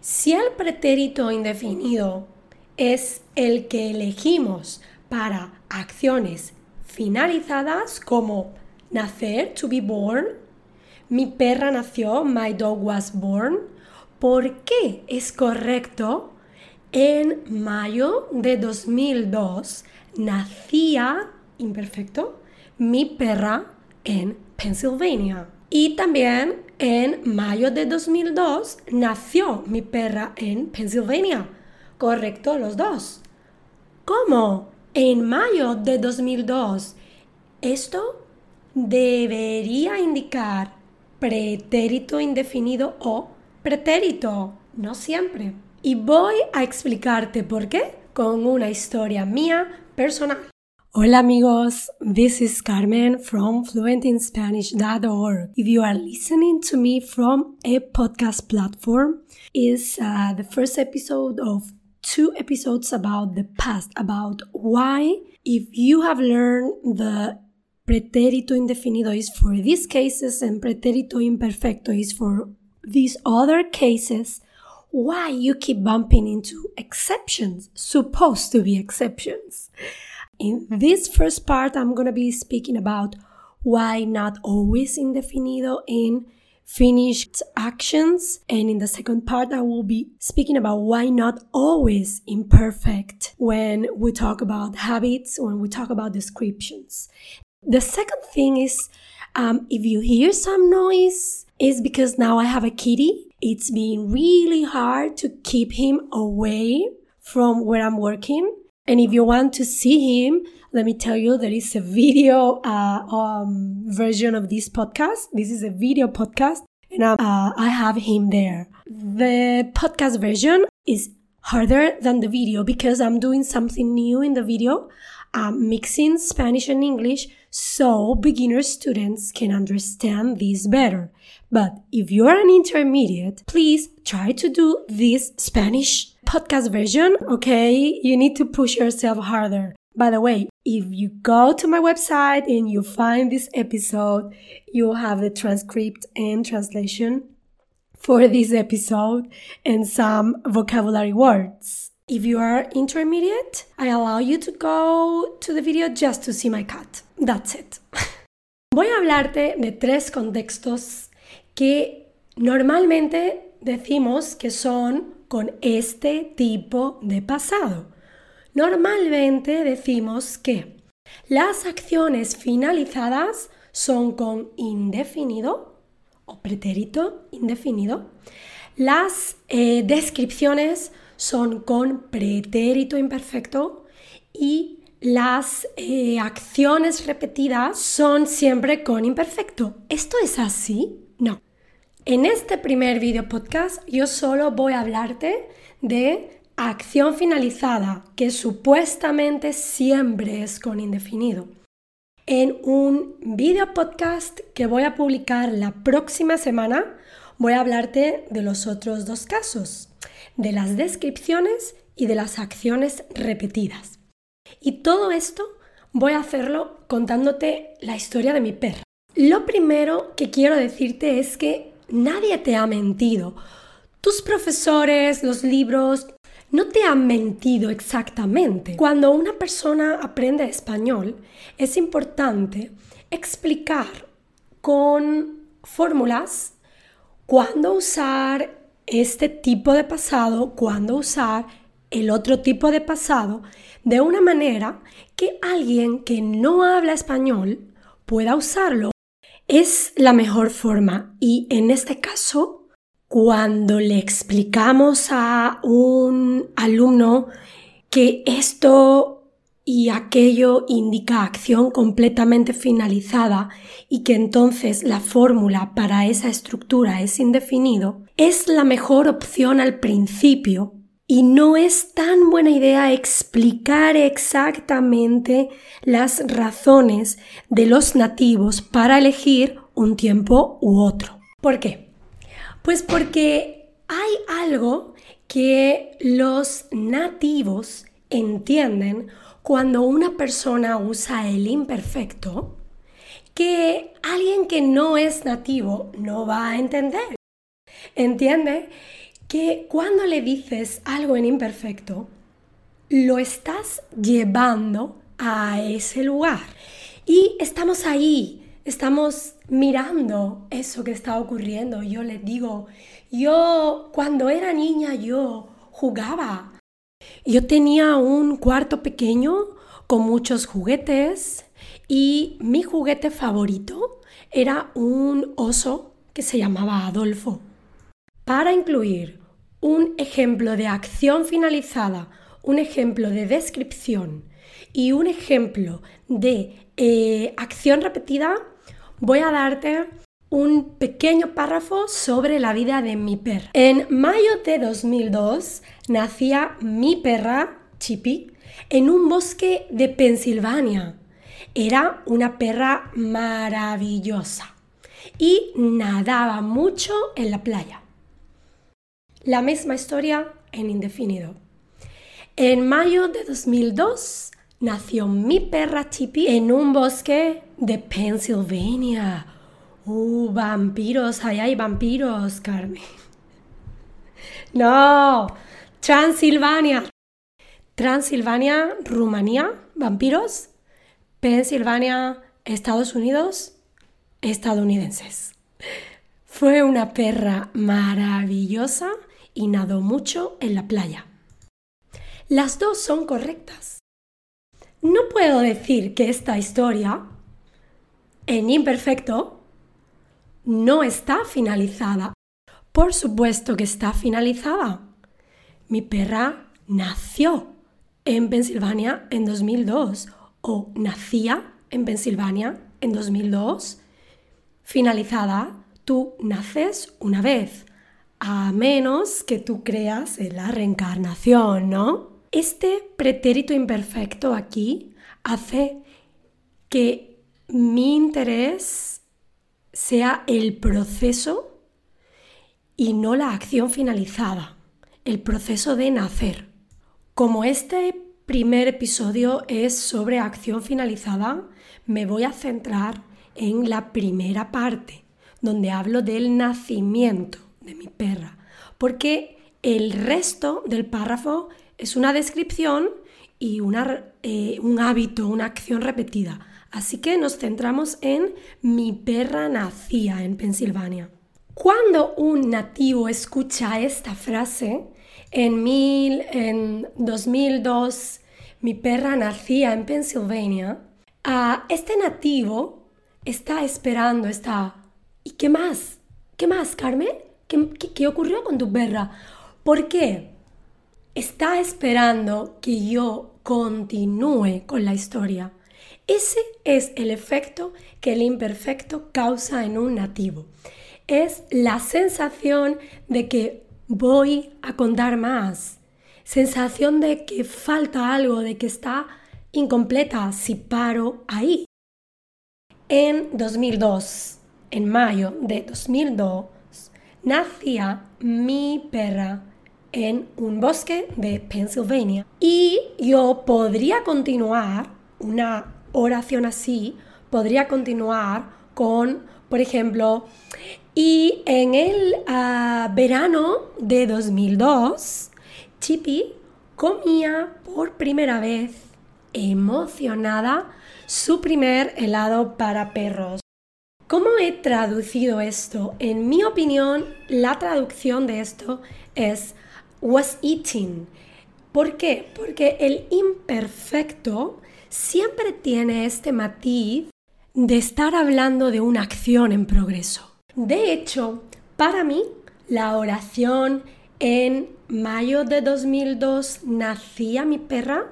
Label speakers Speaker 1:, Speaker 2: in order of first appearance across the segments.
Speaker 1: Si el pretérito indefinido es el que elegimos para acciones finalizadas como nacer, to be born, mi perra nació, my dog was born, ¿por qué es correcto? En mayo de 2002 nacía, imperfecto, mi perra en Pennsylvania. Y también en mayo de 2002 nació mi perra en Pennsylvania. Correcto, los dos. ¿Cómo? En mayo de 2002. Esto debería indicar pretérito indefinido o pretérito, no siempre. Y voy a explicarte por qué con una historia mía personal. Hola amigos, this is Carmen from fluentinspanish.org. If you are listening to me from a podcast platform, is uh, the first episode of two episodes about the past, about why if you have learned the pretérito indefinido is for these cases and pretérito imperfecto is for these other cases, why you keep bumping into exceptions, supposed to be exceptions. In this first part, I'm going to be speaking about why not always indefinido in finished actions. And in the second part, I will be speaking about why not always imperfect when we talk about habits, when we talk about descriptions. The second thing is um, if you hear some noise, is because now I have a kitty. It's been really hard to keep him away from where I'm working and if you want to see him, let me tell you there is a video uh, um, version of this podcast. This is a video podcast, and uh, I have him there. The podcast version is harder than the video because I'm doing something new in the video. I'm mixing Spanish and English so beginner students can understand this better. But if you're an intermediate, please try to do this Spanish podcast version, okay? You need to push yourself harder. By the way, if you go to my website and you find this episode, you have the transcript and translation for this episode and some vocabulary words. If you are intermediate, I allow you to go to the video just to see my cat. That's it. Voy a hablarte de tres contextos que normalmente decimos que son con este tipo de pasado. Normalmente decimos que las acciones finalizadas son con indefinido o pretérito indefinido. Las eh, descripciones son con pretérito imperfecto y las eh, acciones repetidas son siempre con imperfecto. ¿Esto es así? No. En este primer video podcast yo solo voy a hablarte de acción finalizada, que supuestamente siempre es con indefinido. En un video podcast que voy a publicar la próxima semana, voy a hablarte de los otros dos casos, de las descripciones y de las acciones repetidas. Y todo esto voy a hacerlo contándote la historia de mi perro. Lo primero que quiero decirte es que nadie te ha mentido. Tus profesores, los libros, no te han mentido exactamente. Cuando una persona aprende español, es importante explicar con fórmulas cuándo usar este tipo de pasado, cuándo usar el otro tipo de pasado, de una manera que alguien que no habla español pueda usarlo es la mejor forma. Y en este caso, cuando le explicamos a un alumno que esto y aquello indica acción completamente finalizada y que entonces la fórmula para esa estructura es indefinido, es la mejor opción al principio y no es tan buena idea explicar exactamente las razones de los nativos para elegir un tiempo u otro. ¿Por qué? Pues porque hay algo que los nativos entienden cuando una persona usa el imperfecto que alguien que no es nativo no va a entender. ¿Entiende? Que cuando le dices algo en imperfecto, lo estás llevando a ese lugar. Y estamos ahí, estamos mirando eso que está ocurriendo. Yo les digo, yo cuando era niña yo jugaba. Yo tenía un cuarto pequeño con muchos juguetes y mi juguete favorito era un oso que se llamaba Adolfo. Para incluir un ejemplo de acción finalizada, un ejemplo de descripción y un ejemplo de eh, acción repetida, voy a darte un pequeño párrafo sobre la vida de mi perra. En mayo de 2002 nacía mi perra, Chippy, en un bosque de Pensilvania. Era una perra maravillosa y nadaba mucho en la playa. La misma historia en indefinido. En mayo de 2002 nació mi perra Chippy en un bosque de Pensilvania. ¡Uh, vampiros! ¡Ahí hay vampiros, Carmen! ¡No! Transilvania. Transilvania, Rumanía, vampiros. Pensilvania, Estados Unidos, estadounidenses. Fue una perra maravillosa y nadó mucho en la playa. Las dos son correctas. No puedo decir que esta historia, en imperfecto, no está finalizada. Por supuesto que está finalizada. Mi perra nació en Pensilvania en 2002 o nacía en Pensilvania en 2002. Finalizada, tú naces una vez, a menos que tú creas en la reencarnación, ¿no? Este pretérito imperfecto aquí hace que mi interés sea el proceso y no la acción finalizada, el proceso de nacer. Como este primer episodio es sobre acción finalizada, me voy a centrar en la primera parte, donde hablo del nacimiento de mi perra, porque el resto del párrafo es una descripción y eh, un hábito, una acción repetida. Así que nos centramos en mi perra nacía en Pensilvania. Cuando un nativo escucha esta frase, en, mil, en 2002 mi perra nacía en Pensilvania, a este nativo está esperando, está... ¿Y qué más? ¿Qué más, Carmen? ¿Qué, ocurrió con tu perra? ¿Por qué? Está esperando que yo continúe con la historia. Ese es el efecto que el imperfecto causa en un nativo. Es la sensación de que voy a contar más sensación de que falta algo, de que está incompleta si paro ahí. En 2002, en mayo de 2002, nacía mi perra en un bosque de Pennsylvania. Y yo podría continuar una oración así, podría continuar con, por ejemplo, y en el ah, verano de 2002, Chippy comía por primera vez, emocionada, su primer helado para perros. ¿Cómo he traducido esto? En mi opinión, la traducción de esto es was eating. ¿Por qué? Porque el imperfecto siempre tiene este matiz de estar hablando de una acción en progreso. De hecho, para mí, la oración en mayo de 2002 nacía mi perra,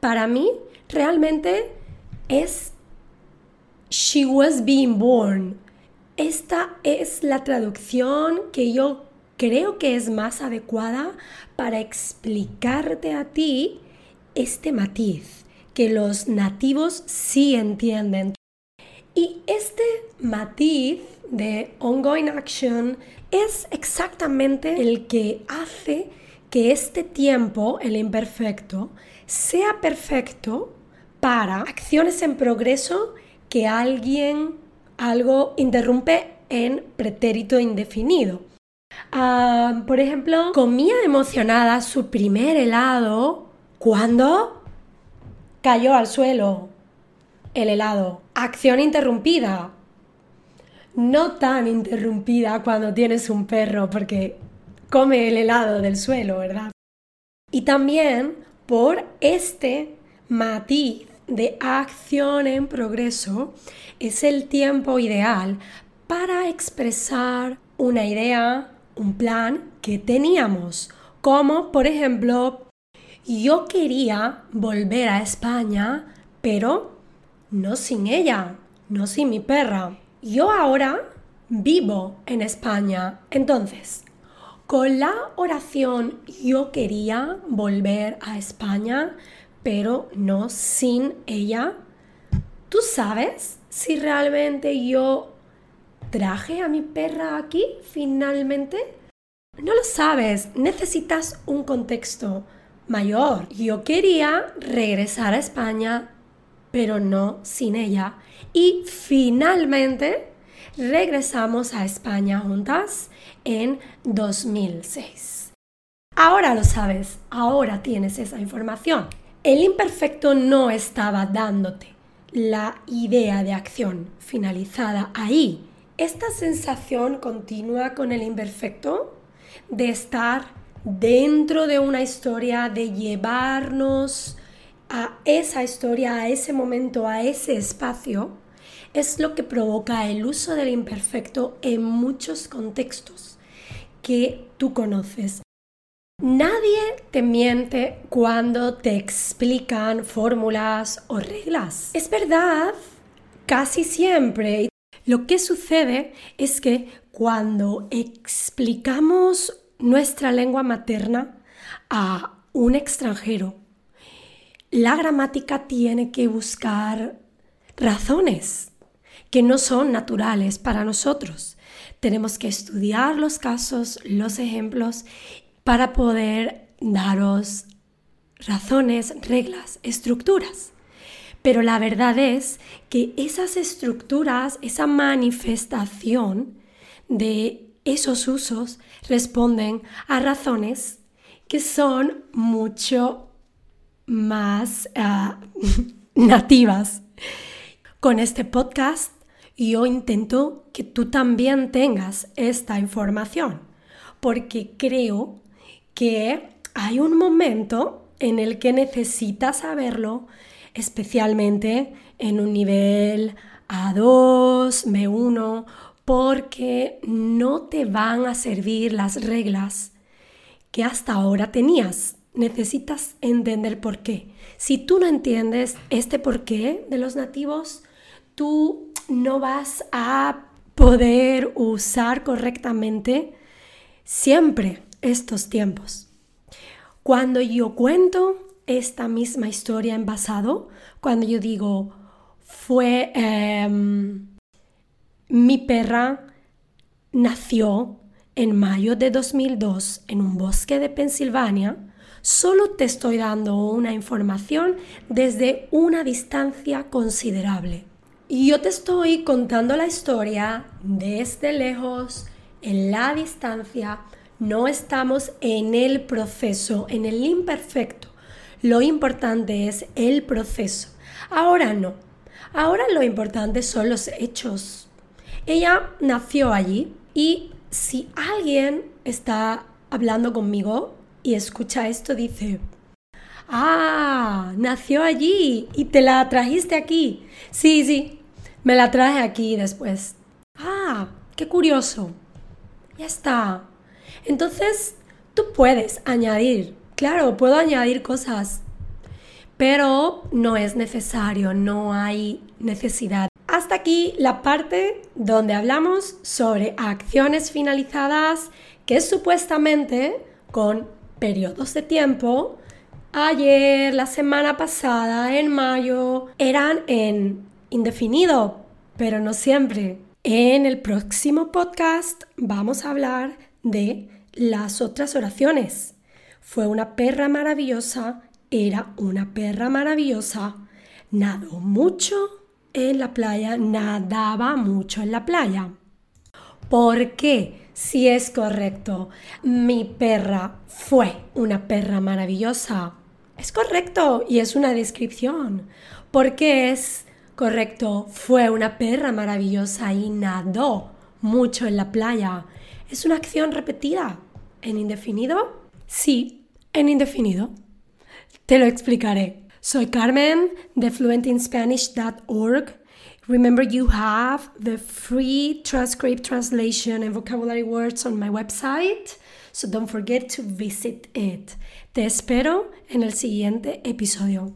Speaker 1: para mí realmente es She was being born. Esta es la traducción que yo creo que es más adecuada para explicarte a ti este matiz que los nativos sí entienden. Y este matiz de ongoing action es exactamente el que hace que este tiempo, el imperfecto, sea perfecto para acciones en progreso que alguien, algo interrumpe en pretérito indefinido. Ah, por ejemplo, comía emocionada su primer helado cuando cayó al suelo el helado. Acción interrumpida. No tan interrumpida cuando tienes un perro porque come el helado del suelo, ¿verdad? Y también por este matiz de acción en progreso es el tiempo ideal para expresar una idea, un plan que teníamos, como por ejemplo, yo quería volver a España, pero no sin ella, no sin mi perra. Yo ahora vivo en España, entonces, con la oración yo quería volver a España, pero no sin ella. ¿Tú sabes si realmente yo traje a mi perra aquí finalmente? No lo sabes, necesitas un contexto mayor. Yo quería regresar a España, pero no sin ella. Y finalmente regresamos a España juntas en 2006. Ahora lo sabes, ahora tienes esa información. El imperfecto no estaba dándote la idea de acción finalizada ahí. Esta sensación continua con el imperfecto de estar dentro de una historia, de llevarnos a esa historia, a ese momento, a ese espacio, es lo que provoca el uso del imperfecto en muchos contextos que tú conoces. Nadie te miente cuando te explican fórmulas o reglas. Es verdad, casi siempre. Lo que sucede es que cuando explicamos nuestra lengua materna a un extranjero, la gramática tiene que buscar razones que no son naturales para nosotros. Tenemos que estudiar los casos, los ejemplos para poder daros razones, reglas, estructuras. Pero la verdad es que esas estructuras, esa manifestación de esos usos responden a razones que son mucho más ah, nativas. Con este podcast yo intento que tú también tengas esta información, porque creo que hay un momento en el que necesitas saberlo, especialmente en un nivel A2, B1, porque no te van a servir las reglas que hasta ahora tenías. Necesitas entender por qué. Si tú no entiendes este por qué de los nativos, tú no vas a poder usar correctamente siempre estos tiempos. Cuando yo cuento esta misma historia en pasado, cuando yo digo, fue em, mi perra nació en mayo de 2002 en un bosque de Pensilvania, solo te estoy dando una información desde una distancia considerable. Y yo te estoy contando la historia desde lejos, en la distancia, no estamos en el proceso, en el imperfecto. Lo importante es el proceso. Ahora no. Ahora lo importante son los hechos. Ella nació allí y si alguien está hablando conmigo y escucha esto, dice, ah, nació allí y te la trajiste aquí. Sí, sí, me la traje aquí después. Ah, qué curioso. Ya está. Entonces, tú puedes añadir, claro, puedo añadir cosas, pero no es necesario, no hay necesidad. Hasta aquí la parte donde hablamos sobre acciones finalizadas que supuestamente con periodos de tiempo, ayer, la semana pasada, en mayo, eran en indefinido, pero no siempre. En el próximo podcast vamos a hablar de las otras oraciones. Fue una perra maravillosa, era una perra maravillosa, nadó mucho en la playa, nadaba mucho en la playa. ¿Por qué si es correcto. Mi perra fue una perra maravillosa. Es correcto y es una descripción. Porque es correcto, fue una perra maravillosa y nadó mucho en la playa. Es una acción repetida. ¿En indefinido? Sí, en indefinido. Te lo explicaré. Soy Carmen de fluentinspanish.org. Remember, you have the free transcript, translation, and vocabulary words on my website, so don't forget to visit it. Te espero en el siguiente episodio.